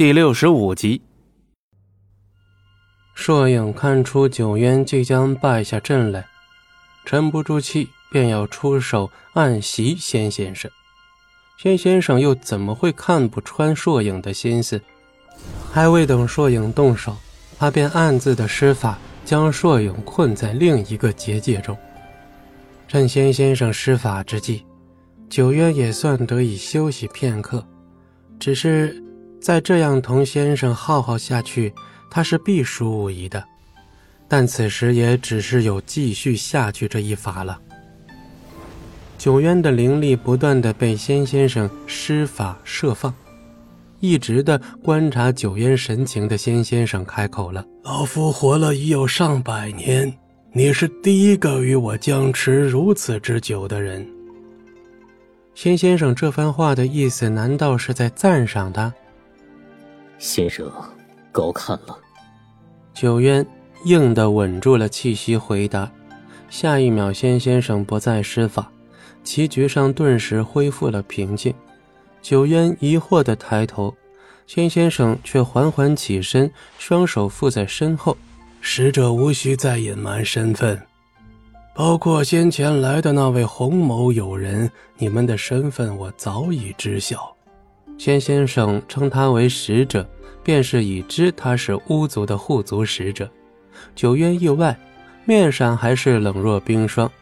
第六十五集。硕影看出九渊即将败下阵来，沉不住气，便要出手暗袭仙先生。仙先生又怎么会看不穿硕影的心思？还未等硕影动手，他便暗自的施法，将硕影困在另一个结界中。趁仙先生施法之际，九渊也算得以休息片刻。只是再这样同先生耗耗下去，他是必输无疑的。但此时也只是有继续下去这一法了。九渊的灵力不断的被仙先生施法释放，一直的观察九渊神情的仙先生开口了：“老夫活了已有上百年，你是第一个与我僵持如此之久的人。”仙先生这番话的意思，难道是在赞赏他？先生，高看了。九渊硬的稳住了气息，回答。下一秒，仙先生不再施法。棋局上顿时恢复了平静。九渊疑惑的抬头，仙先生却缓缓起身，双手附在身后。使者无需再隐瞒身份，包括先前来的那位洪某友人，你们的身份我早已知晓。仙先生称他为使者，便是已知他是巫族的护族使者。九渊意外，面上还是冷若冰霜。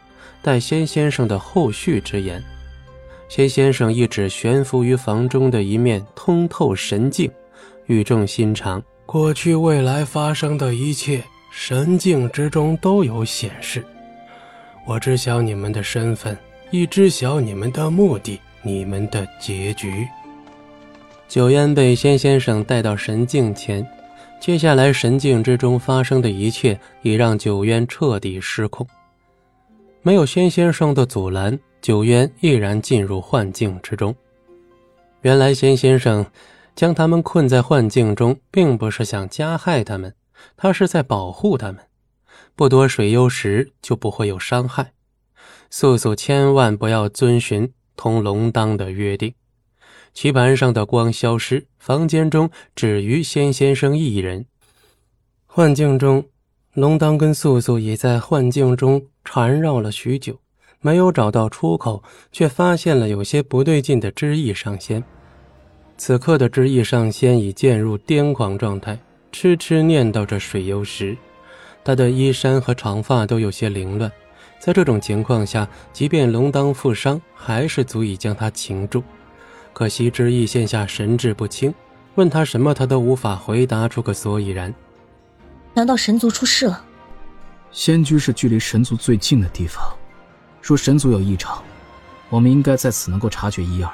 待仙先生的后续之言，仙先生一指悬浮于房中的一面通透神镜，语重心长：“过去未来发生的一切，神镜之中都有显示。我知晓你们的身份，亦知晓你们的目的，你们的结局。”九渊被仙先生带到神镜前，接下来神镜之中发生的一切，已让九渊彻底失控。没有仙先生的阻拦，九渊毅然进入幻境之中。原来仙先生将他们困在幻境中，并不是想加害他们，他是在保护他们。不夺水幽石，就不会有伤害。素素千万不要遵循同龙当的约定。棋盘上的光消失，房间中只余仙先生一人。幻境中。龙当跟素素已在幻境中缠绕了许久，没有找到出口，却发现了有些不对劲的知意上仙。此刻的知意上仙已渐入癫狂状态，痴痴念叨着水幽石。他的衣衫和长发都有些凌乱，在这种情况下，即便龙当负伤，还是足以将他擒住。可惜知意现下神志不清，问他什么，他都无法回答出个所以然。难道神族出事了？仙居是距离神族最近的地方，若神族有异常，我们应该在此能够察觉一二。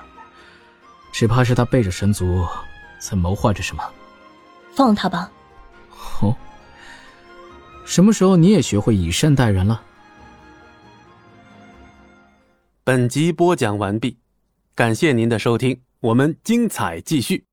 只怕是他背着神族，在谋划着什么。放他吧。哦，什么时候你也学会以善待人了？本集播讲完毕，感谢您的收听，我们精彩继续。